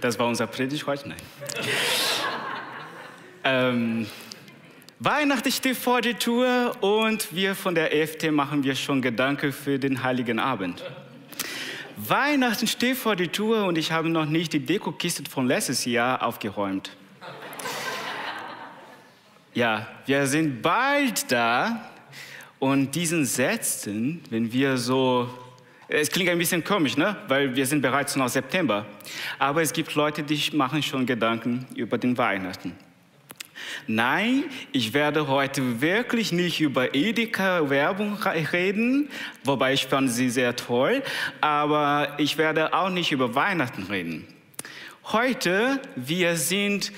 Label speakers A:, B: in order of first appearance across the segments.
A: Das war unser Predigt heute. Nein. ähm, Weihnachten steht vor der Tür und wir von der EFT machen wir schon Gedanken für den Heiligen Abend. Weihnachten steht vor der Tür und ich habe noch nicht die Dekokiste von letztes Jahr aufgeräumt. Ja, wir sind bald da und diesen Sätzen, wenn wir so, es klingt ein bisschen komisch, ne? weil wir sind bereits noch September, aber es gibt Leute, die machen schon Gedanken über den Weihnachten. Nein, ich werde heute wirklich nicht über Edeka-Werbung reden, wobei ich fand sie sehr toll, aber ich werde auch nicht über Weihnachten reden. Heute, wir sind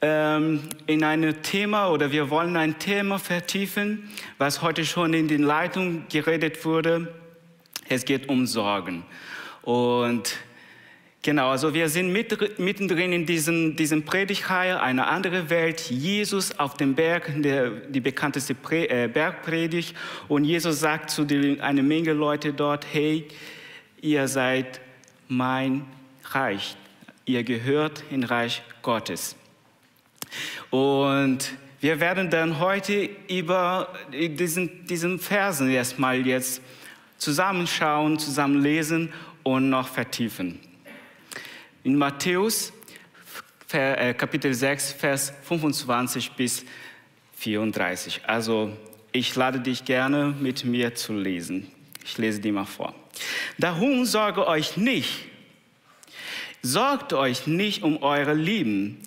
A: ähm, in ein Thema oder wir wollen ein Thema vertiefen, was heute schon in den Leitungen geredet wurde. Es geht um Sorgen. Und Genau, also wir sind mittendrin in diesem, diesem Predigtreihe, eine andere Welt, Jesus auf dem Berg, der, die bekannteste Pre, äh, Bergpredigt. Und Jesus sagt zu einer Menge Leute dort, hey, ihr seid mein Reich, ihr gehört in Reich Gottes. Und wir werden dann heute über diesen, diesen Versen erstmal jetzt zusammenschauen, zusammen lesen und noch vertiefen. In Matthäus äh, Kapitel 6, Vers 25 bis 34. Also ich lade dich gerne mit mir zu lesen. Ich lese die mal vor. Darum sorge euch nicht, Sorgt euch nicht um eure Leben,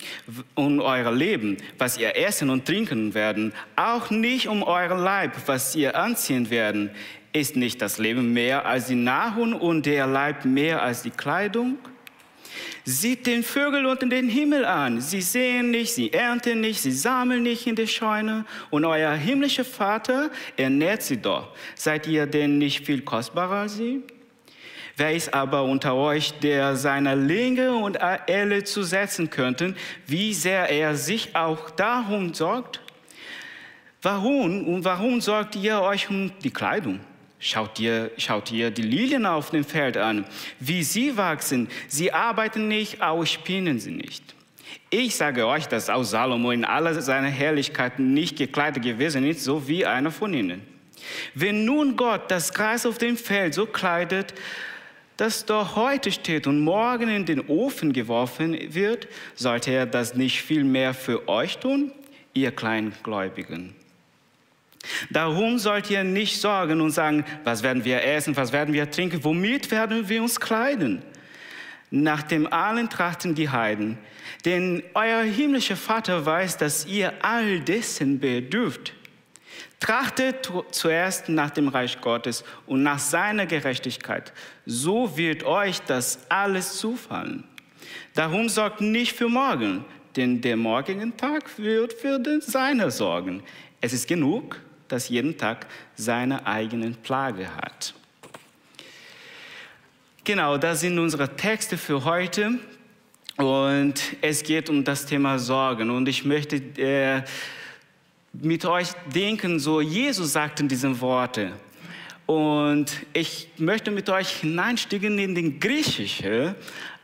A: um euer Leben, was ihr essen und trinken werden, auch nicht um euren Leib, was ihr anziehen werden. Ist nicht das Leben mehr als die Nahrung und der Leib mehr als die Kleidung? Sieht den Vögel unter den Himmel an. Sie sehen nicht, sie ernten nicht, sie sammeln nicht in der Scheune. Und euer himmlischer Vater ernährt sie doch. Seid ihr denn nicht viel kostbarer als sie? Wer ist aber unter euch, der seine Linge und Elle zu setzen könnte, wie sehr er sich auch darum sorgt? Warum und warum sorgt ihr euch um die Kleidung? Schaut ihr, schaut ihr die Lilien auf dem Feld an, wie sie wachsen. Sie arbeiten nicht, auch spinnen sie nicht. Ich sage euch, dass auch Salomo in aller seiner Herrlichkeit nicht gekleidet gewesen ist, so wie einer von ihnen. Wenn nun Gott das Gras auf dem Feld so kleidet, das doch heute steht und morgen in den Ofen geworfen wird, sollte er das nicht viel mehr für euch tun, ihr Kleingläubigen? Darum sollt ihr nicht sorgen und sagen, was werden wir essen, was werden wir trinken, womit werden wir uns kleiden? Nach dem allen trachten die Heiden. Denn euer himmlischer Vater weiß, dass ihr all dessen bedürft. Trachtet zuerst nach dem Reich Gottes und nach seiner Gerechtigkeit. So wird euch das alles zufallen. Darum sorgt nicht für morgen, denn der morgige Tag wird für seine sorgen. Es ist genug, das jeden Tag seine eigenen Plage hat. Genau, das sind unsere Texte für heute. Und es geht um das Thema Sorgen. Und ich möchte äh, mit euch denken, so Jesus sagt in diesen Worte. Und ich möchte mit euch hineinsteigen in den griechischen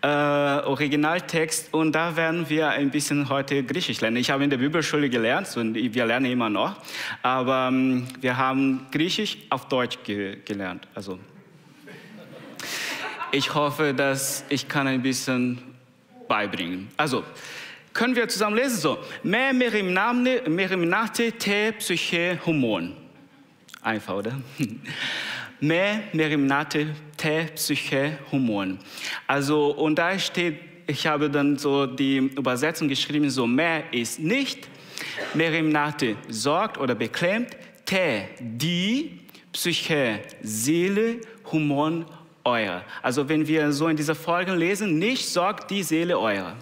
A: äh, Originaltext und da werden wir ein bisschen heute Griechisch lernen. Ich habe in der Bibelschule gelernt und wir lernen immer noch, aber ähm, wir haben Griechisch auf Deutsch ge gelernt. Also ich hoffe, dass ich kann ein bisschen beibringen. Also können wir zusammen lesen so. Me merimnate te psyche humon. Einfach, oder? Me merimnate te psyche humon. Also, und da steht, ich habe dann so die Übersetzung geschrieben, so mehr ist nicht, merimnate sorgt oder beklemmt, te, die, psyche, Seele, humon, euer. Also wenn wir so in dieser Folge lesen, nicht sorgt die Seele euer.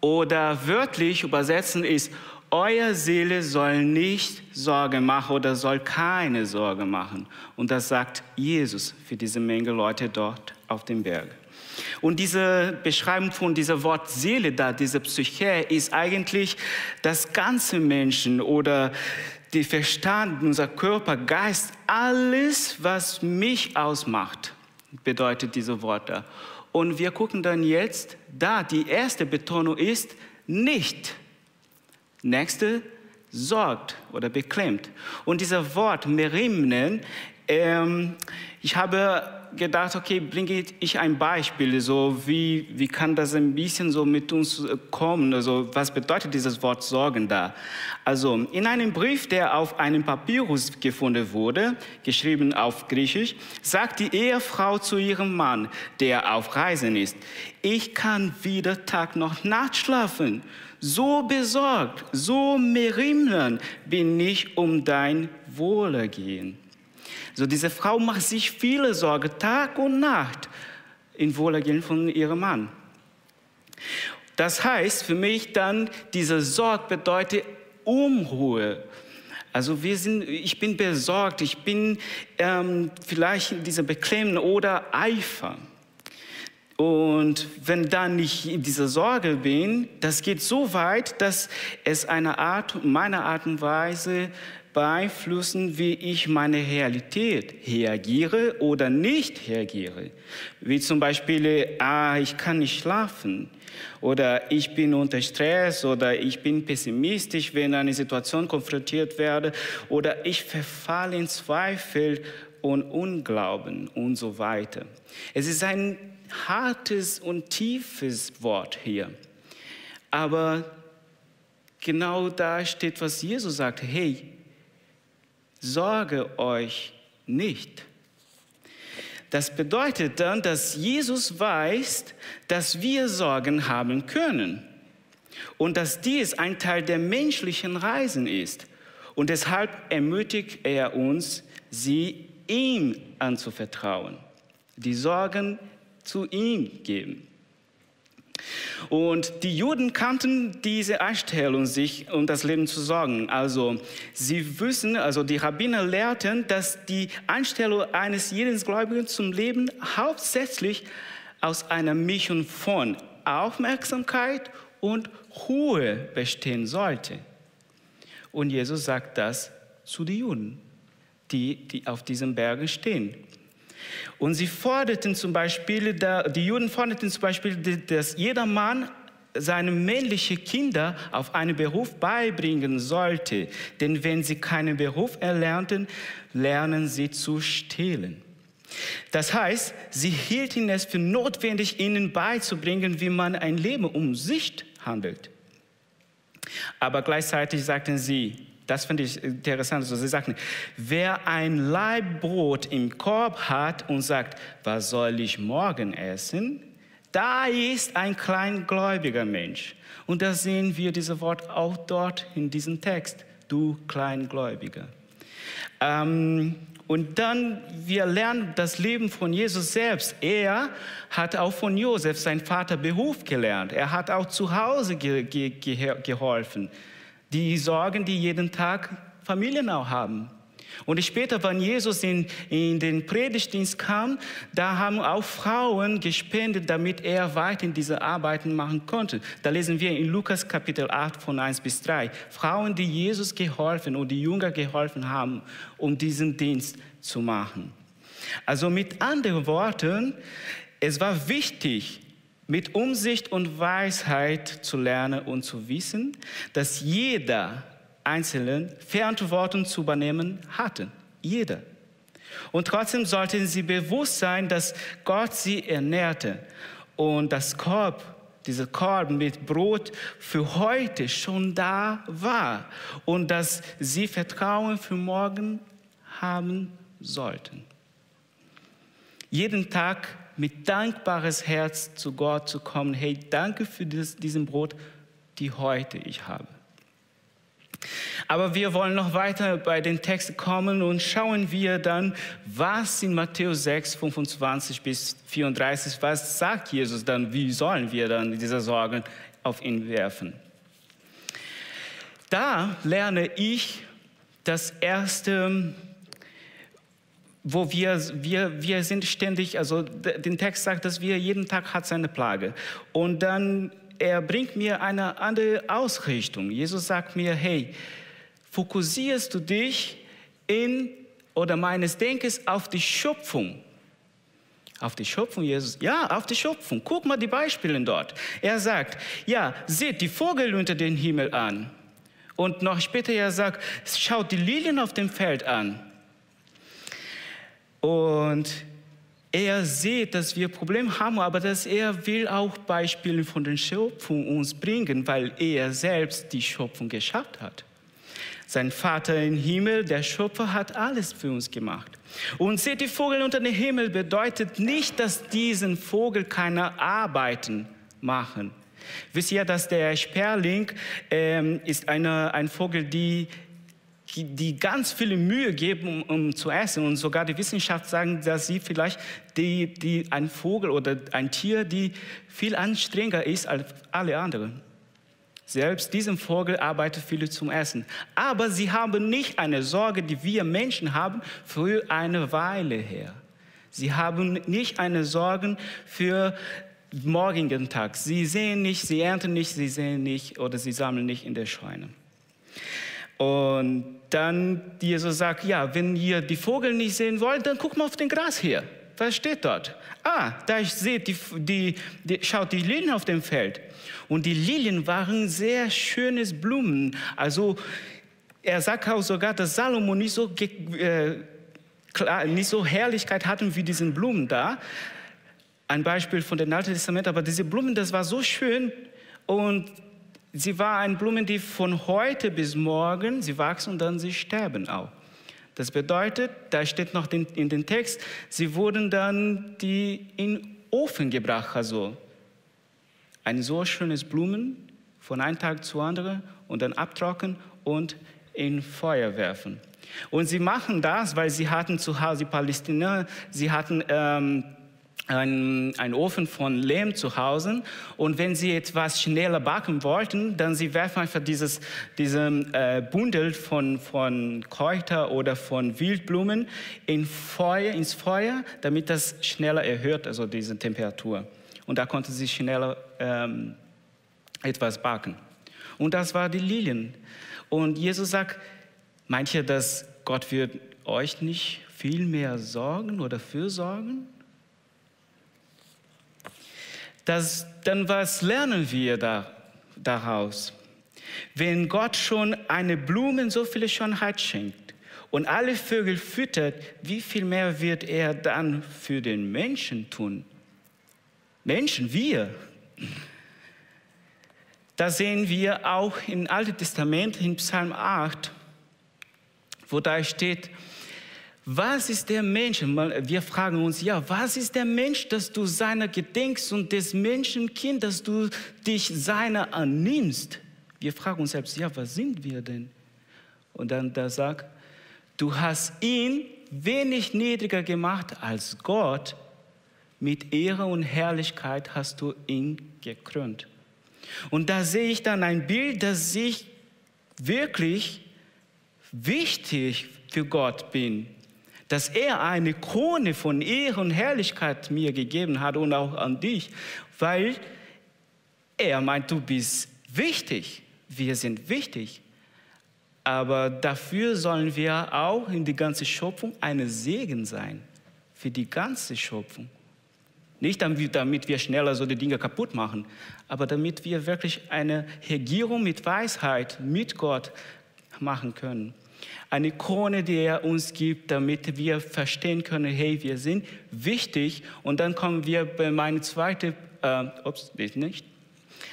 A: Oder wörtlich übersetzen ist, euer Seele soll nicht Sorge machen oder soll keine Sorge machen. Und das sagt Jesus für diese Menge Leute dort auf dem Berg. Und diese Beschreibung von dieser Wort Seele da, diese Psyche, ist eigentlich das ganze Menschen oder die Verstand, unser Körper, Geist, alles, was mich ausmacht, bedeutet diese Worte. Und wir gucken dann jetzt, da die erste Betonung ist nicht. Nächste sorgt oder beklemmt. Und dieser Wort Merimnen, ähm, ich habe gedacht, okay, bringe ich ein Beispiel, so wie, wie kann das ein bisschen so mit uns äh, kommen, also was bedeutet dieses Wort Sorgen da? Also in einem Brief, der auf einem Papyrus gefunden wurde, geschrieben auf Griechisch, sagt die Ehefrau zu ihrem Mann, der auf Reisen ist, ich kann weder Tag noch Nacht schlafen. So besorgt, so merimlen bin ich um dein Wohlergehen. So diese Frau macht sich viele Sorgen, Tag und Nacht, in Wohlergehen von ihrem Mann. Das heißt für mich dann, diese Sorge bedeutet Unruhe. Also wir sind, ich bin besorgt, ich bin ähm, vielleicht in dieser Beklemmung oder Eifer. Und wenn dann nicht in dieser Sorge bin, das geht so weit, dass es eine Art, meine Art und Weise beeinflussen, wie ich meine Realität reagiere oder nicht reagiere. Wie zum Beispiel, ah, ich kann nicht schlafen oder ich bin unter Stress oder ich bin pessimistisch, wenn eine Situation konfrontiert werde oder ich verfalle in Zweifel und Unglauben und so weiter. Es ist ein hartes und tiefes Wort hier. Aber genau da steht, was Jesus sagt. Hey, sorge euch nicht. Das bedeutet dann, dass Jesus weiß, dass wir Sorgen haben können und dass dies ein Teil der menschlichen Reisen ist. Und deshalb ermutigt er uns, sie ihm anzuvertrauen, die Sorgen zu ihm geben. Und die Juden kannten diese Einstellung, sich um das Leben zu sorgen. Also sie wissen, also die Rabbiner lehrten, dass die Einstellung eines jeden Gläubigen zum Leben hauptsächlich aus einer Mischung von Aufmerksamkeit und Ruhe bestehen sollte. Und Jesus sagt das zu den Juden, die, die auf diesen Bergen stehen. Und sie forderten zum Beispiel, die Juden forderten zum Beispiel, dass jeder Mann seine männlichen Kinder auf einen Beruf beibringen sollte. Denn wenn sie keinen Beruf erlernten, lernen sie zu stehlen. Das heißt, sie hielten es für notwendig, ihnen beizubringen, wie man ein Leben um sich handelt. Aber gleichzeitig sagten sie, das finde ich interessant. Also sie sagten, wer ein Laib Brot im Korb hat und sagt, was soll ich morgen essen? Da ist ein kleingläubiger Mensch. Und da sehen wir dieses Wort auch dort in diesem Text. Du Kleingläubiger. Ähm, und dann, wir lernen das Leben von Jesus selbst. Er hat auch von Josef, sein Vater, Beruf gelernt. Er hat auch zu Hause ge ge geholfen die Sorgen, die jeden Tag Familien auch haben. Und später, wenn Jesus in, in den Predigtdienst kam, da haben auch Frauen gespendet, damit er weiter diese Arbeiten machen konnte. Da lesen wir in Lukas Kapitel 8 von 1 bis 3. Frauen, die Jesus geholfen und die Jünger geholfen haben, um diesen Dienst zu machen. Also mit anderen Worten, es war wichtig, mit Umsicht und Weisheit zu lernen und zu wissen, dass jeder Einzelne Verantwortung zu übernehmen hatte. Jeder. Und trotzdem sollten sie bewusst sein, dass Gott sie ernährte und das Korb, dieser Korb mit Brot für heute schon da war und dass sie Vertrauen für morgen haben sollten. Jeden Tag mit dankbares Herz zu Gott zu kommen. Hey, danke für das, diesen Brot, die heute ich habe. Aber wir wollen noch weiter bei den Texten kommen und schauen wir dann, was in Matthäus 6, 25 bis 34, was sagt Jesus dann, wie sollen wir dann diese Sorgen auf ihn werfen. Da lerne ich das erste wo wir, wir, wir sind ständig, also den Text sagt, dass wir jeden Tag hat seine Plage. Und dann, er bringt mir eine andere Ausrichtung. Jesus sagt mir, hey, fokussierst du dich in oder meines Denkens auf die Schöpfung, Auf die Schöpfung, Jesus? Ja, auf die Schöpfung. Guck mal die Beispiele dort. Er sagt, ja, seht die Vogel unter den Himmel an. Und noch später er sagt, schaut die Lilien auf dem Feld an. Und er sieht, dass wir Probleme haben, aber dass er will auch Beispiele von der Schöpfung uns bringen, weil er selbst die Schöpfung geschafft hat. Sein Vater im Himmel, der Schöpfer, hat alles für uns gemacht. Und seht die Vogel unter dem Himmel bedeutet nicht, dass diesen Vogel keine Arbeiten machen. Wisst ihr, dass der Sperling ähm, ist eine, ein Vogel, die die ganz viele Mühe geben, um, um, zu essen. Und sogar die Wissenschaft sagen, dass sie vielleicht die, die, ein Vogel oder ein Tier, die viel anstrengender ist als alle anderen. Selbst diesem Vogel arbeitet viele zum Essen. Aber sie haben nicht eine Sorge, die wir Menschen haben, für eine Weile her. Sie haben nicht eine Sorge für morgigen Tag. Sie sehen nicht, sie ernten nicht, sie sehen nicht oder sie sammeln nicht in der Scheune. Und dann Jesus sagt, ja, wenn ihr die Vogel nicht sehen wollt, dann guckt mal auf den Gras hier. Was steht dort? Ah, da seht die, die, die, schaut die Lilien auf dem Feld. Und die Lilien waren sehr schönes Blumen. Also er sagt auch sogar, dass Salomo nicht so, äh, klar, nicht so Herrlichkeit hatten wie diesen Blumen da. Ein Beispiel von dem Alten Testament, aber diese Blumen, das war so schön und sie war ein Blumen, die von heute bis morgen, sie wachsen und dann sie sterben auch. Das bedeutet, da steht noch in den Text, sie wurden dann die in Ofen gebracht, also ein so schönes Blumen von einem Tag zu anderen und dann abtrocknen und in Feuer werfen. Und sie machen das, weil sie hatten zu Hause Palästinenser, sie hatten ähm, einen, einen Ofen von Lehm zu Hause und wenn sie etwas schneller backen wollten, dann sie werfen einfach dieses diese, äh, Bundel von, von Kräuter oder von Wildblumen in Feuer, ins Feuer, damit das schneller erhöht, also diese Temperatur und da konnte sie schneller ähm, etwas backen. Und das war die Lilien. Und Jesus sagt, meint ihr, dass Gott wird euch nicht viel mehr sorgen oder fürsorgen? Das, dann was lernen wir da, daraus? Wenn Gott schon eine Blume so viele Schönheit schenkt und alle Vögel füttert, wie viel mehr wird er dann für den Menschen tun? Menschen, wir. Da sehen wir auch im Alten Testament, in Psalm 8, wo da steht, was ist der Mensch? Wir fragen uns, ja, was ist der Mensch, dass du seiner gedenkst und des Menschenkind, dass du dich seiner annimmst? Wir fragen uns selbst, ja, was sind wir denn? Und dann da sagt, du hast ihn wenig niedriger gemacht als Gott mit Ehre und Herrlichkeit hast du ihn gekrönt. Und da sehe ich dann ein Bild, das ich wirklich wichtig für Gott bin. Dass er eine Krone von Ehre und Herrlichkeit mir gegeben hat und auch an dich, weil er meint, du bist wichtig. Wir sind wichtig. Aber dafür sollen wir auch in die ganze Schöpfung eine Segen sein. Für die ganze Schöpfung. Nicht damit wir schneller so die Dinge kaputt machen, aber damit wir wirklich eine Regierung mit Weisheit, mit Gott machen können. Eine Krone, die er uns gibt, damit wir verstehen können, hey, wir sind wichtig. Und dann kommen wir bei meinem zweiten, äh, ups, nicht.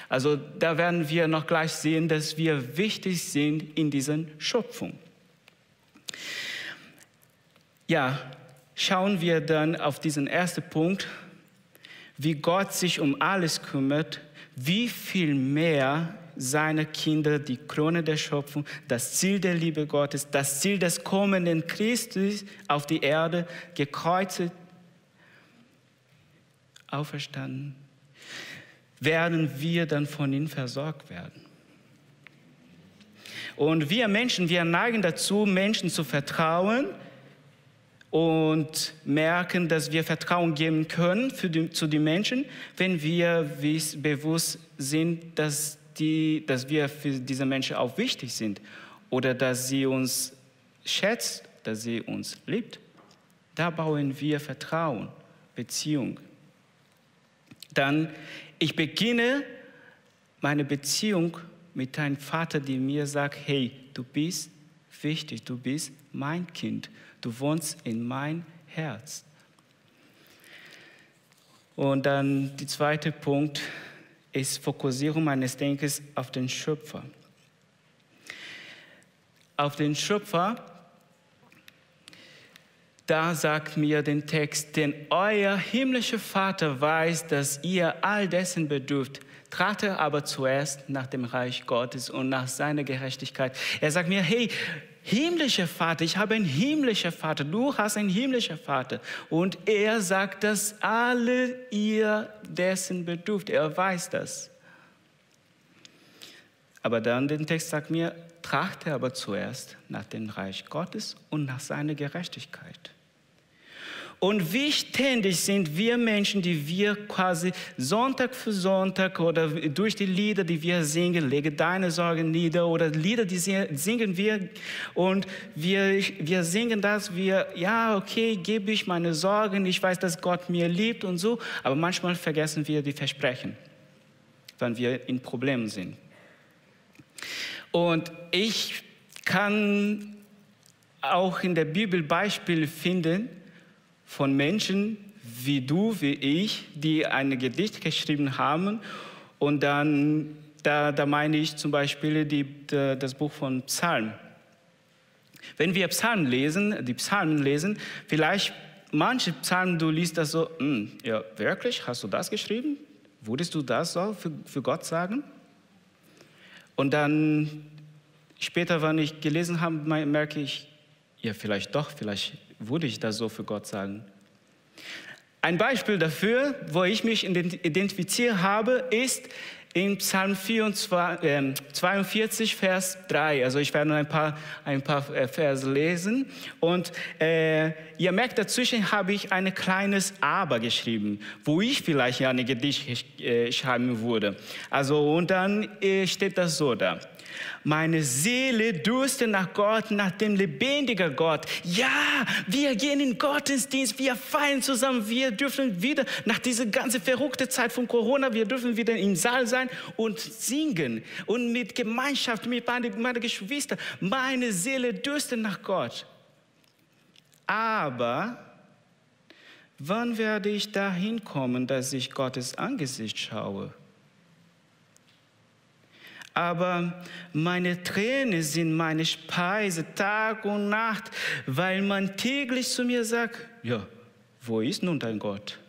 A: Also da werden wir noch gleich sehen, dass wir wichtig sind in dieser Schöpfung. Ja, schauen wir dann auf diesen ersten Punkt, wie Gott sich um alles kümmert, wie viel mehr seine Kinder die Krone der Schöpfung, das Ziel der Liebe Gottes, das Ziel des kommenden Christus auf die Erde, gekreuzigt, auferstanden, werden wir dann von ihm versorgt werden. Und wir Menschen, wir neigen dazu, Menschen zu vertrauen, und merken, dass wir Vertrauen geben können die, zu den Menschen, wenn wir bewusst sind, dass, die, dass wir für diese Menschen auch wichtig sind oder dass sie uns schätzt, dass sie uns liebt. Da bauen wir Vertrauen Beziehung. Dann, ich beginne meine Beziehung mit einem Vater, der mir sagt, hey, du bist wichtig, du bist mein Kind, du wohnst in mein Herz. Und dann der zweite Punkt ist Fokussierung meines Denkens auf den Schöpfer. Auf den Schöpfer, da sagt mir den Text, denn euer himmlischer Vater weiß, dass ihr all dessen bedürft. Trate aber zuerst nach dem Reich Gottes und nach seiner Gerechtigkeit. Er sagt mir, hey, himmlischer Vater, ich habe einen himmlischen Vater, du hast einen himmlischen Vater. Und er sagt, dass alle ihr dessen bedürft. Er weiß das. Aber dann den Text sagt mir, trachte aber zuerst nach dem Reich Gottes und nach seiner Gerechtigkeit. Und wie ständig sind wir Menschen, die wir quasi Sonntag für Sonntag oder durch die Lieder, die wir singen, lege deine Sorgen nieder oder Lieder, die singen wir und wir, wir singen das, wir, ja, okay, gebe ich meine Sorgen, ich weiß, dass Gott mir liebt und so, aber manchmal vergessen wir die Versprechen, wenn wir in Problemen sind. Und ich kann auch in der Bibel Beispiele finden, von Menschen wie du, wie ich, die ein Gedicht geschrieben haben. Und dann, da, da meine ich zum Beispiel die, das Buch von Psalmen. Wenn wir Psalmen lesen, die Psalmen lesen, vielleicht manche Psalmen, du liest das so, hm, ja, wirklich, hast du das geschrieben? Würdest du das so für, für Gott sagen? Und dann später, wenn ich gelesen habe, merke ich, ja, vielleicht doch, vielleicht würde ich das so für Gott sagen. Ein Beispiel dafür, wo ich mich identifiziert habe, ist in Psalm 42, äh, 42, Vers 3. Also ich werde nur ein paar, ein paar äh, Verse lesen. Und äh, ihr merkt, dazwischen habe ich ein kleines Aber geschrieben, wo ich vielleicht ja ein Gedicht schreiben würde. Also und dann äh, steht das so da. Meine Seele durstet nach Gott, nach dem lebendigen Gott. Ja, wir gehen in Gottesdienst, wir feiern zusammen, wir dürfen wieder nach dieser ganzen verrückten Zeit von Corona, wir dürfen wieder im Saal sein und singen und mit Gemeinschaft, mit meinen, Geschwistern. Meine Seele durstet nach Gott. Aber wann werde ich dahin kommen, dass ich Gottes Angesicht schaue? Aber meine Tränen sind meine Speise Tag und Nacht, weil man täglich zu mir sagt, ja, wo ist nun dein Gott?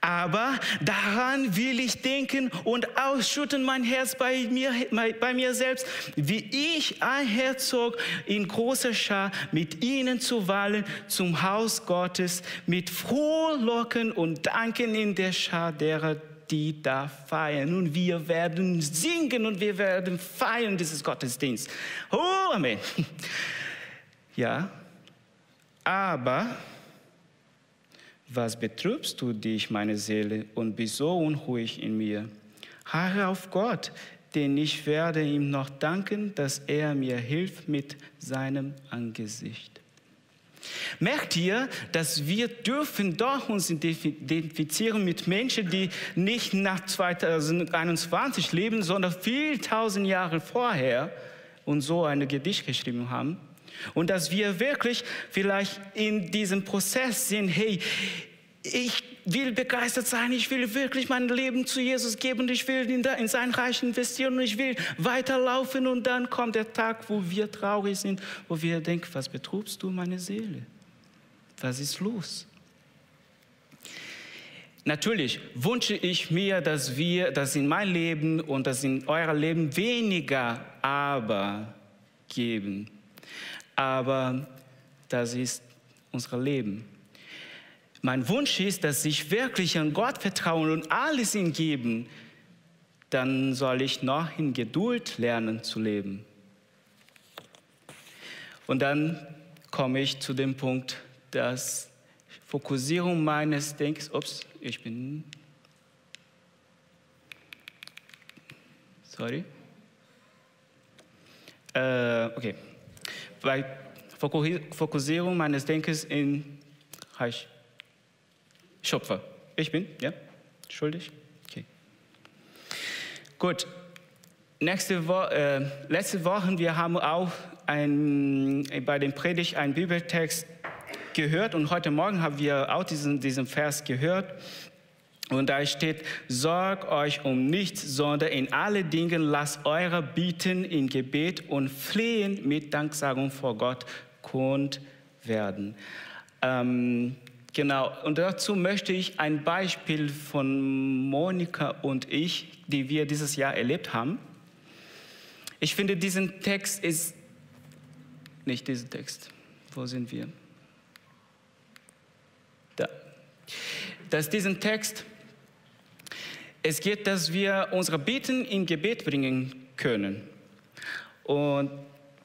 A: Aber daran will ich denken und ausschütten mein Herz bei mir, bei mir selbst, wie ich ein Herzog in großer Schar mit ihnen zu wallen zum Haus Gottes, mit Frohlocken und Danken in der Schar derer, die da feiern. Und wir werden singen und wir werden feiern dieses Gottesdienst. Oh, Amen. Ja, aber was betrübst du dich, meine Seele, und bist so unruhig in mir? Harre auf Gott, denn ich werde ihm noch danken, dass er mir hilft mit seinem Angesicht. Merkt ihr, dass wir dürfen doch uns identifizieren mit Menschen, die nicht nach 2021 leben, sondern viel tausend Jahre vorher und so ein Gedicht geschrieben haben. Und dass wir wirklich vielleicht in diesem Prozess sind, hey, ich will begeistert sein, ich will wirklich mein Leben zu Jesus geben ich will in, in sein Reich investieren und ich will weiterlaufen und dann kommt der Tag, wo wir traurig sind, wo wir denken, was betrubst du meine Seele? Was ist los? Natürlich wünsche ich mir, dass wir, dass in mein Leben und dass in euer Leben weniger Aber geben. Aber das ist unser Leben. Mein Wunsch ist, dass ich wirklich an Gott vertrauen und alles ihm geben. Dann soll ich noch in Geduld lernen zu leben. Und dann komme ich zu dem Punkt, dass Fokussierung meines Denkens, ups, ich bin, sorry, äh, okay, bei Fokussierung meines Denkens in Reich. Schöpfer. Ich bin, ja? Schuldig? Okay. Gut. Nächste Wo äh, letzte Woche, wir haben auch ein, bei dem Predigt einen Bibeltext gehört und heute Morgen haben wir auch diesen, diesen Vers gehört. Und da steht, sorgt euch um nichts, sondern in alle Dingen lasst eure Bieten in Gebet und Flehen mit Danksagung vor Gott kund werden. Ähm, genau, und dazu möchte ich ein Beispiel von Monika und ich, die wir dieses Jahr erlebt haben. Ich finde, diesen Text ist, nicht diesen Text, wo sind wir? Da. Dass diesen Text es geht, dass wir unsere Bitten in Gebet bringen können. Und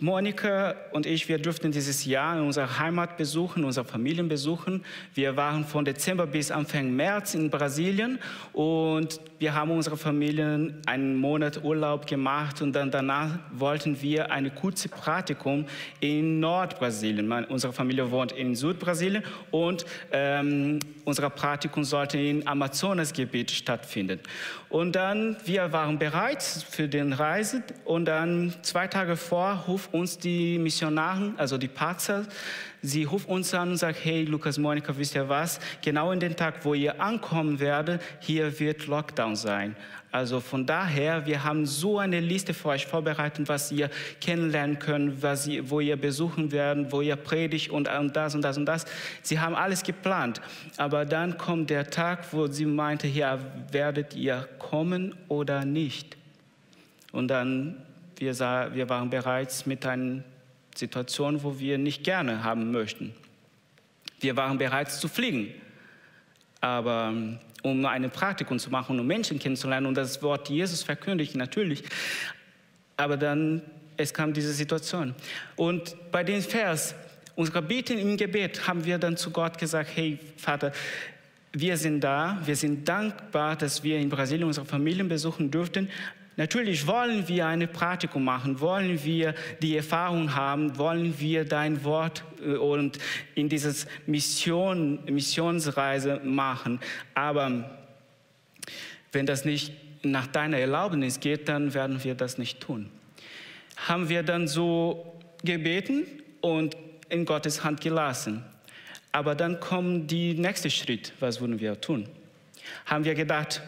A: Monika und ich, wir durften dieses Jahr unsere Heimat besuchen, unsere Familien besuchen. Wir waren von Dezember bis Anfang März in Brasilien und wir haben unsere Familien einen Monat Urlaub gemacht und dann danach wollten wir eine kurze Praktikum in Nordbrasilien. Unsere Familie wohnt in Südbrasilien und ähm, unser Praktikum sollte im Amazonasgebiet stattfinden. Und dann, wir waren bereit für den Reise und dann zwei Tage vor ruft uns die Missionaren, also die Patzer, sie rufen uns an und sagen, hey Lukas, Monika, wisst ihr was? Genau in den Tag, wo ihr ankommen werdet, hier wird Lockdown sein. Also von daher, wir haben so eine Liste für euch vorbereitet, was ihr kennenlernen könnt, was ihr, wo ihr besuchen werden, wo ihr predigt und, und das und das und das. Sie haben alles geplant. Aber dann kommt der Tag, wo sie meinte, ja, werdet ihr kommen oder nicht? Und dann, wir, sah, wir waren bereits mit einer Situation, wo wir nicht gerne haben möchten. Wir waren bereits zu fliegen. Aber um eine Praktikum zu machen, um Menschen kennenzulernen und das Wort Jesus verkündigen, natürlich. Aber dann, es kam diese Situation. Und bei dem Vers, unser Beten im Gebet, haben wir dann zu Gott gesagt, hey Vater, wir sind da, wir sind dankbar, dass wir in Brasilien unsere Familien besuchen durften, Natürlich wollen wir eine Praktikum machen, wollen wir die Erfahrung haben, wollen wir dein Wort äh, und in dieses Mission, Missionsreise machen. Aber wenn das nicht nach deiner Erlaubnis geht, dann werden wir das nicht tun. Haben wir dann so gebeten und in Gottes Hand gelassen. Aber dann kommt der nächste Schritt. Was würden wir tun? Haben wir gedacht,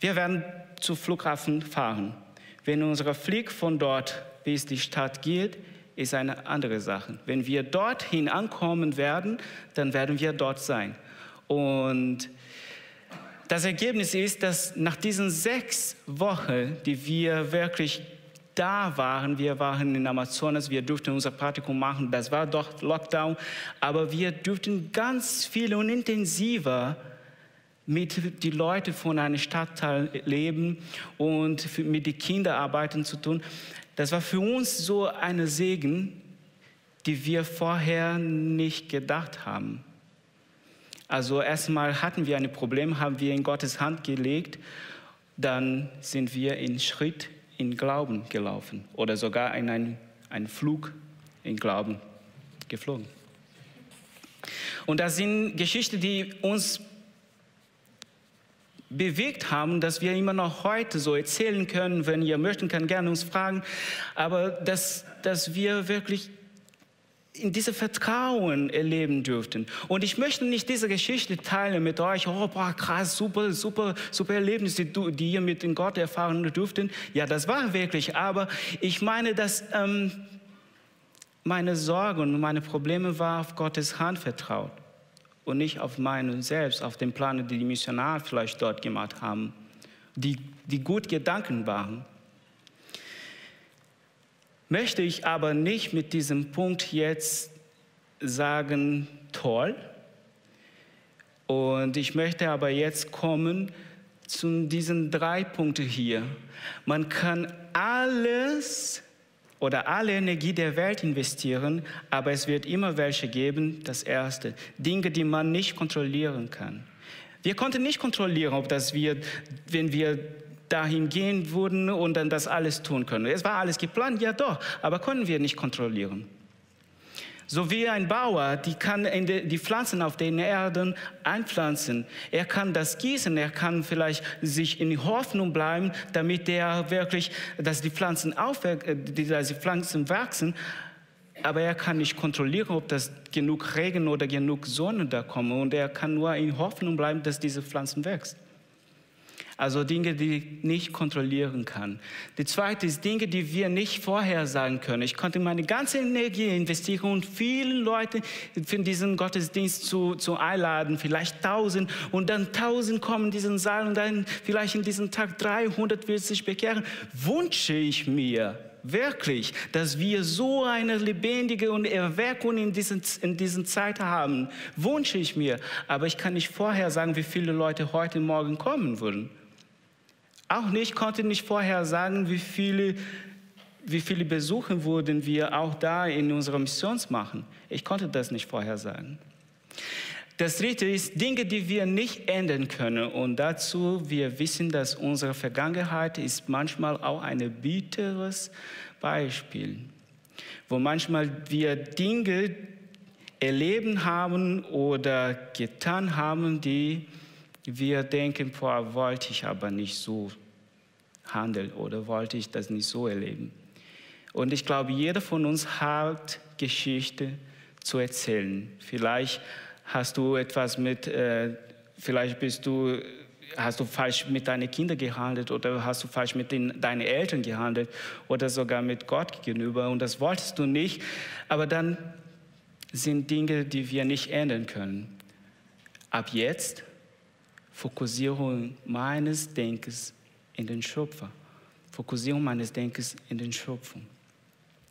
A: wir werden zum Flughafen fahren. Wenn unser Flieg von dort bis die Stadt geht, ist eine andere Sache. Wenn wir dorthin ankommen werden, dann werden wir dort sein. Und das Ergebnis ist, dass nach diesen sechs Wochen, die wir wirklich da waren, wir waren in Amazonas, wir durften unser Praktikum machen, das war doch Lockdown, aber wir durften ganz viel und intensiver mit den Leuten von einem Stadtteil leben und mit den Kinderarbeiten zu tun. Das war für uns so ein Segen, die wir vorher nicht gedacht haben. Also erstmal hatten wir ein Problem, haben wir in Gottes Hand gelegt, dann sind wir in Schritt in Glauben gelaufen oder sogar in einen, einen Flug in Glauben geflogen. Und das sind Geschichten, die uns bewegt haben, dass wir immer noch heute so erzählen können. Wenn ihr möchten, kann gerne uns fragen. Aber dass, dass wir wirklich in diesem Vertrauen erleben dürften. Und ich möchte nicht diese Geschichte teilen mit euch, oh, boah, krass, super, super, super Erlebnisse, die, die ihr mit Gott erfahren dürften. Ja, das war wirklich, aber ich meine, dass ähm, meine Sorgen und meine Probleme war auf Gottes Hand vertraut und nicht auf meinen selbst, auf den Plan, die die Missionare vielleicht dort gemacht haben, die, die gut Gedanken waren. Möchte ich aber nicht mit diesem Punkt jetzt sagen, toll. Und ich möchte aber jetzt kommen zu diesen drei Punkten hier. Man kann alles oder alle Energie der Welt investieren, aber es wird immer welche geben, das Erste, Dinge, die man nicht kontrollieren kann. Wir konnten nicht kontrollieren, ob das wir, wenn wir dahin gehen würden und dann das alles tun können. Es war alles geplant, ja doch, aber konnten wir nicht kontrollieren. So wie ein Bauer, die kann die Pflanzen auf den Erden einpflanzen. Er kann das gießen, er kann vielleicht sich in Hoffnung bleiben, damit er wirklich, dass die Pflanzen aufwachsen, äh, dass die Pflanzen wachsen. Aber er kann nicht kontrollieren, ob das genug Regen oder genug Sonne da kommt. Und er kann nur in Hoffnung bleiben, dass diese Pflanzen wächst. Also Dinge, die ich nicht kontrollieren kann. Die zweite ist Dinge, die wir nicht vorhersagen können. Ich konnte meine ganze Energie investieren und viele Leute für diesen Gottesdienst zu, zu einladen, vielleicht tausend und dann tausend kommen in diesen Saal und dann vielleicht in diesem Tag 300 wird sich bekehren. Wünsche ich mir wirklich, dass wir so eine lebendige und Erweckung in diesen, in diesen Zeit haben. Wünsche ich mir. Aber ich kann nicht vorher sagen, wie viele Leute heute Morgen kommen würden. Auch nicht, konnte nicht vorher sagen, wie viele, wie viele Besuche wurden wir auch da in unserer Missions machen. Ich konnte das nicht vorher sagen. Das dritte ist Dinge, die wir nicht ändern können. Und dazu, wir wissen, dass unsere Vergangenheit ist manchmal auch ein bitteres Beispiel, wo manchmal wir Dinge erleben haben oder getan haben, die wir denken, boah, wollte ich aber nicht so handeln oder wollte ich das nicht so erleben. Und ich glaube, jeder von uns hat Geschichte zu erzählen. Vielleicht hast du etwas mit, äh, vielleicht bist du, hast du falsch mit deinen Kindern gehandelt oder hast du falsch mit den, deinen Eltern gehandelt oder sogar mit Gott gegenüber und das wolltest du nicht. Aber dann sind Dinge, die wir nicht ändern können. Ab jetzt Fokussierung meines Denkens in den Schöpfer. Fokussierung meines Denkens in den Schöpfung.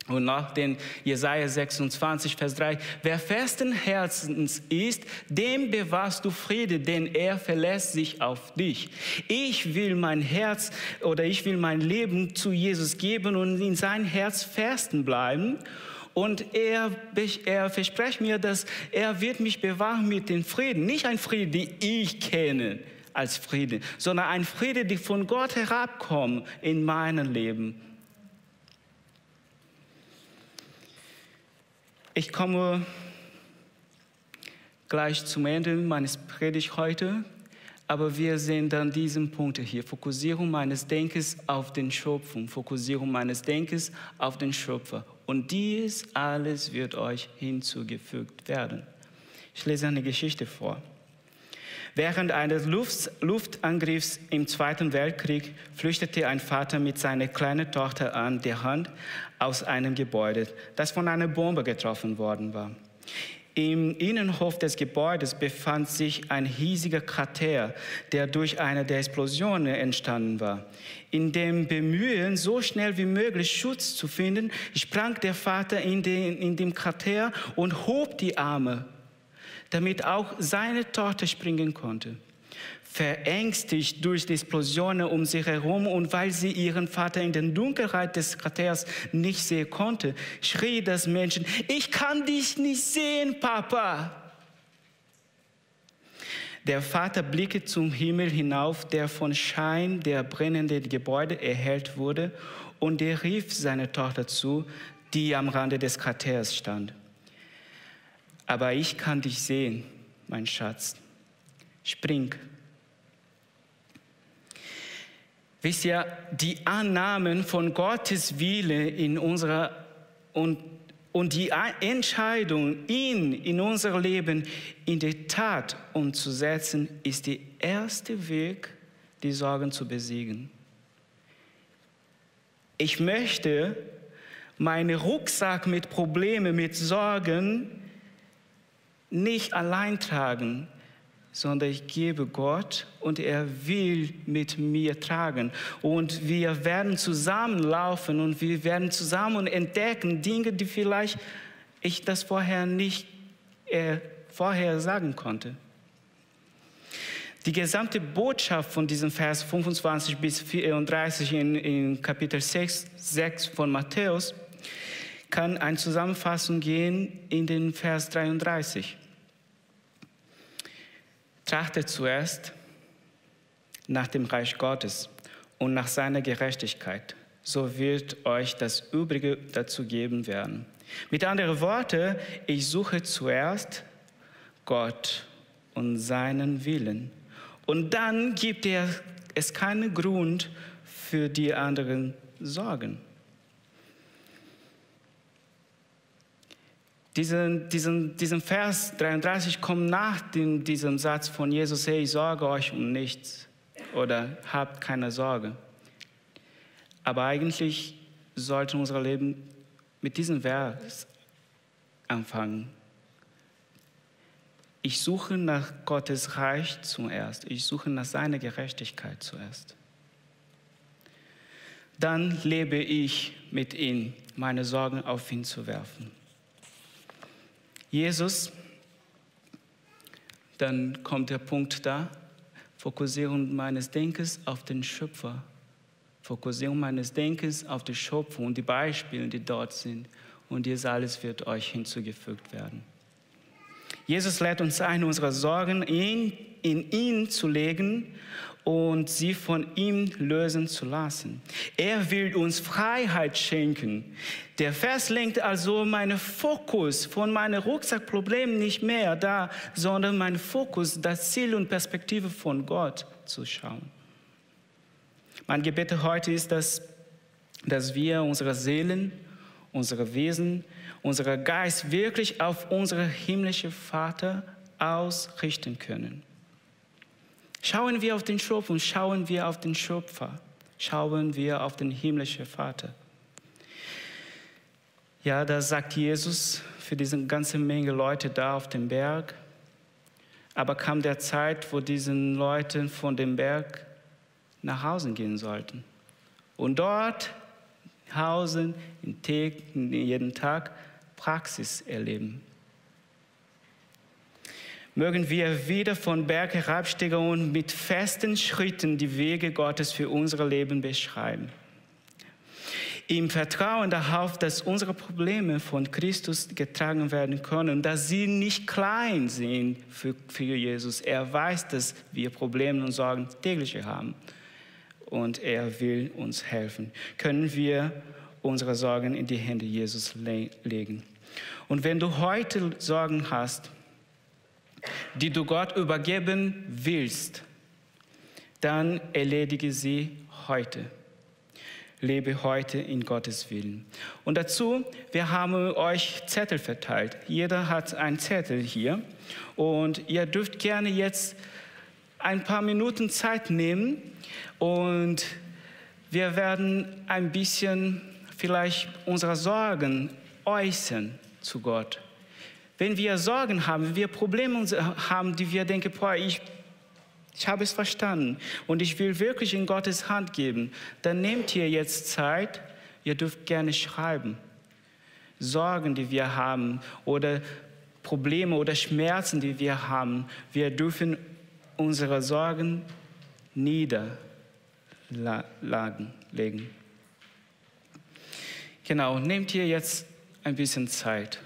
A: Und nach den Jesaja 26, Vers 3, wer festen Herzens ist, dem bewahrst du Friede, denn er verlässt sich auf dich. Ich will mein Herz oder ich will mein Leben zu Jesus geben und in sein Herz festen bleiben. Und er, er verspricht mir, dass er wird mich bewahren mit dem Frieden. Nicht ein Frieden, den ich kenne als Frieden, sondern ein Frieden, der von Gott herabkommt in meinem Leben. Ich komme gleich zum Ende meines Predigt heute, aber wir sehen dann diesen Punkt hier. Fokussierung meines Denkens auf den Schöpfung, Fokussierung meines Denkens auf den Schöpfer. Und dies alles wird euch hinzugefügt werden. Ich lese eine Geschichte vor. Während eines Luft Luftangriffs im Zweiten Weltkrieg flüchtete ein Vater mit seiner kleinen Tochter an der Hand aus einem Gebäude, das von einer Bombe getroffen worden war. Im Innenhof des Gebäudes befand sich ein riesiger Krater, der durch eine der Explosionen entstanden war. In dem Bemühen, so schnell wie möglich Schutz zu finden, sprang der Vater in den, in dem Krater und hob die Arme damit auch seine Tochter springen konnte. Verängstigt durch die Explosionen um sich herum und weil sie ihren Vater in der Dunkelheit des Kraters nicht sehen konnte, schrie das Mädchen, ich kann dich nicht sehen, Papa. Der Vater blickte zum Himmel hinauf, der von Schein der brennenden Gebäude erhellt wurde, und er rief seine Tochter zu, die am Rande des Kraters stand aber ich kann dich sehen, mein Schatz. Spring. Wisst ihr, die Annahmen von Gottes Wille in unserer und, und die Entscheidung, ihn in unser Leben in die Tat umzusetzen, ist der erste Weg, die Sorgen zu besiegen. Ich möchte meinen Rucksack mit Problemen, mit Sorgen nicht allein tragen, sondern ich gebe Gott und er will mit mir tragen. Und wir werden zusammenlaufen und wir werden zusammen entdecken Dinge, die vielleicht ich das vorher nicht äh, vorher sagen konnte. Die gesamte Botschaft von diesem Vers 25 bis 34 in, in Kapitel 6, 6 von Matthäus kann eine Zusammenfassung gehen in den Vers 33. Trachte zuerst nach dem Reich Gottes und nach seiner Gerechtigkeit. so wird euch das Übrige dazu geben werden. Mit anderen Worten, ich suche zuerst Gott und seinen Willen. Und dann gibt er es keinen Grund für die anderen Sorgen. Diesen, diesen, diesen Vers 33 kommt nach dem, diesem Satz von Jesus, hey, ich sorge euch um nichts oder habt keine Sorge. Aber eigentlich sollte unser Leben mit diesem Vers anfangen. Ich suche nach Gottes Reich zuerst. Ich suche nach seiner Gerechtigkeit zuerst. Dann lebe ich mit ihm, meine Sorgen auf ihn zu werfen. Jesus, dann kommt der Punkt da, Fokussierung meines Denkens auf den Schöpfer. Fokussierung meines Denkens auf die Schöpfung und die Beispiele, die dort sind. Und dies alles wird euch hinzugefügt werden. Jesus lädt uns ein, unsere Sorgen in, in ihn zu legen und sie von ihm lösen zu lassen. Er will uns Freiheit schenken. Der Vers lenkt also meinen Fokus von meinen Rucksackproblemen nicht mehr da, sondern mein Fokus, das Ziel und Perspektive von Gott zu schauen. Mein Gebet heute ist, dass, dass wir unsere Seelen, unsere Wesen, unser Geist wirklich auf unseren himmlischen Vater ausrichten können. Schauen wir auf den Schöpfer und schauen wir auf den Schöpfer. Schauen wir auf den himmlischen Vater. Ja, da sagt Jesus für diese ganze Menge Leute da auf dem Berg. Aber kam der Zeit, wo diese Leute von dem Berg nach Hause gehen sollten. Und dort Hausen jeden Tag Praxis erleben. Mögen wir wieder von Berg herabsteigen und mit festen Schritten die Wege Gottes für unser Leben beschreiben. Im Vertrauen darauf, dass unsere Probleme von Christus getragen werden können, dass sie nicht klein sind für, für Jesus. Er weiß, dass wir Probleme und Sorgen täglich haben und er will uns helfen. Können wir unsere Sorgen in die Hände Jesus legen. Und wenn du heute Sorgen hast, die du Gott übergeben willst, dann erledige sie heute. Lebe heute in Gottes Willen. Und dazu, wir haben euch Zettel verteilt. Jeder hat einen Zettel hier. Und ihr dürft gerne jetzt ein paar Minuten Zeit nehmen und wir werden ein bisschen vielleicht unsere Sorgen äußern zu Gott. Wenn wir Sorgen haben, wenn wir Probleme haben, die wir denken, boah, ich, ich habe es verstanden und ich will wirklich in Gottes Hand geben, dann nehmt ihr jetzt Zeit, ihr dürft gerne schreiben. Sorgen, die wir haben oder Probleme oder Schmerzen, die wir haben, wir dürfen unsere Sorgen niederlegen. Genau, nehmt ihr jetzt ein bisschen Zeit.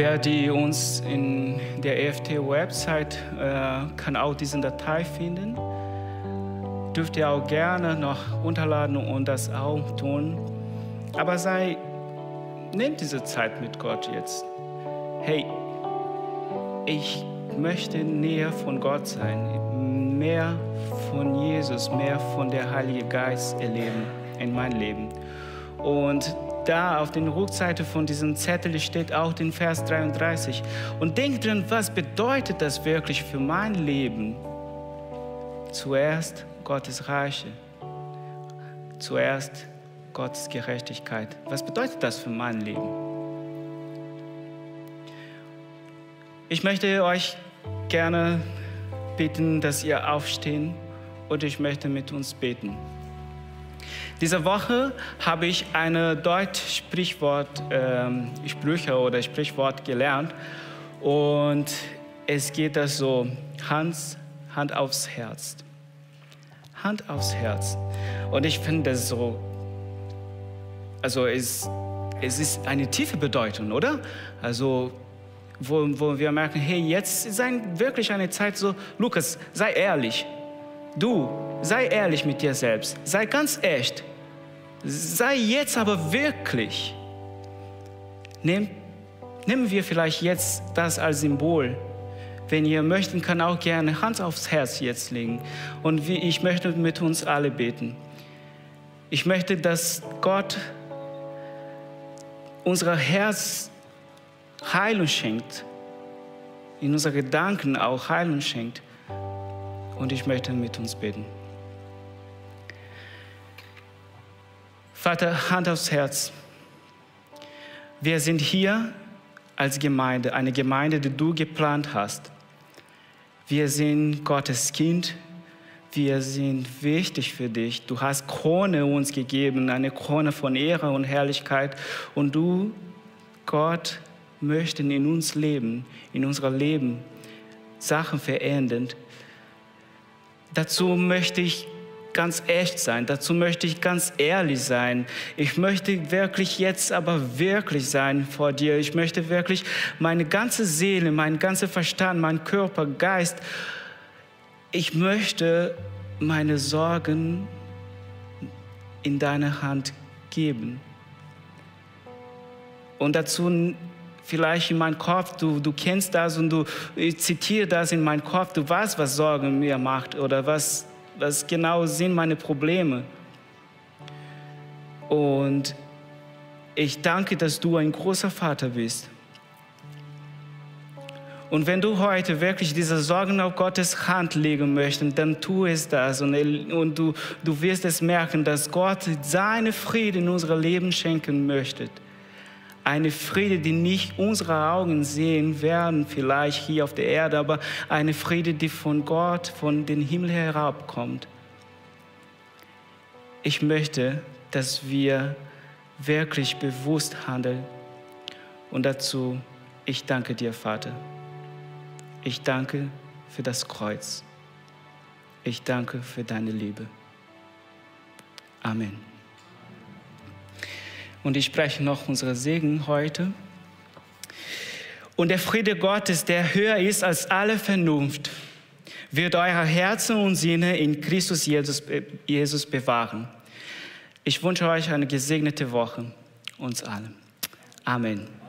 A: Wer die uns in der EFT-Website äh, kann auch diese Datei finden. Dürft ihr auch gerne noch runterladen und das auch tun. Aber sei, nehmt diese Zeit mit Gott jetzt. Hey, ich möchte näher von Gott sein, mehr von Jesus, mehr von der Heilige Geist erleben in mein Leben. Und da auf der Rückseite von diesem Zettel steht auch den Vers 33. Und denk dran, was bedeutet das wirklich für mein Leben? Zuerst Gottes Reiche, zuerst Gottes Gerechtigkeit. Was bedeutet das für mein Leben? Ich möchte euch gerne bitten, dass ihr aufstehen und ich möchte mit uns beten. Diese Woche habe ich eine Deutsch-Sprichwort, ähm, Sprüche oder Sprichwort gelernt und es geht das so, Hand, Hand aufs Herz. Hand aufs Herz. Und ich finde das so, also es, es ist eine tiefe Bedeutung, oder? Also wo, wo wir merken, hey, jetzt ist ein, wirklich eine Zeit so, Lukas, sei ehrlich. Du, sei ehrlich mit dir selbst. Sei ganz echt. Sei jetzt aber wirklich. Nehm, nehmen wir vielleicht jetzt das als Symbol. Wenn ihr möchten, kann auch gerne Hand aufs Herz jetzt legen. Und ich möchte mit uns alle beten. Ich möchte, dass Gott unser Herz Heilung schenkt, in unseren Gedanken auch Heilung schenkt. Und ich möchte mit uns beten. Vater, Hand aufs Herz. Wir sind hier als Gemeinde, eine Gemeinde, die du geplant hast. Wir sind Gottes Kind. Wir sind wichtig für dich. Du hast Krone uns gegeben, eine Krone von Ehre und Herrlichkeit. Und du, Gott, möchten in uns leben, in unserem Leben Sachen verändern. Dazu möchte ich ganz echt sein, dazu möchte ich ganz ehrlich sein. Ich möchte wirklich jetzt aber wirklich sein vor dir. Ich möchte wirklich meine ganze Seele, mein ganzer Verstand, mein Körper, Geist, ich möchte meine Sorgen in deine Hand geben. Und dazu vielleicht in meinem Kopf, du, du kennst das und du zitierst das in meinem Kopf, du weißt, was Sorgen mir macht oder was, was genau sind meine Probleme. Und ich danke, dass du ein großer Vater bist. Und wenn du heute wirklich diese Sorgen auf Gottes Hand legen möchtest, dann tu es das. Und, und du, du wirst es merken, dass Gott seine Friede in unser Leben schenken möchte. Eine Friede, die nicht unsere Augen sehen werden, vielleicht hier auf der Erde, aber eine Friede, die von Gott, von den Himmel herabkommt. Ich möchte, dass wir wirklich bewusst handeln. Und dazu, ich danke dir, Vater. Ich danke für das Kreuz. Ich danke für deine Liebe. Amen. Und ich spreche noch unsere Segen heute. Und der Friede Gottes, der höher ist als alle Vernunft, wird eure Herzen und Sinne in Christus Jesus, Jesus bewahren. Ich wünsche euch eine gesegnete Woche, uns allen. Amen.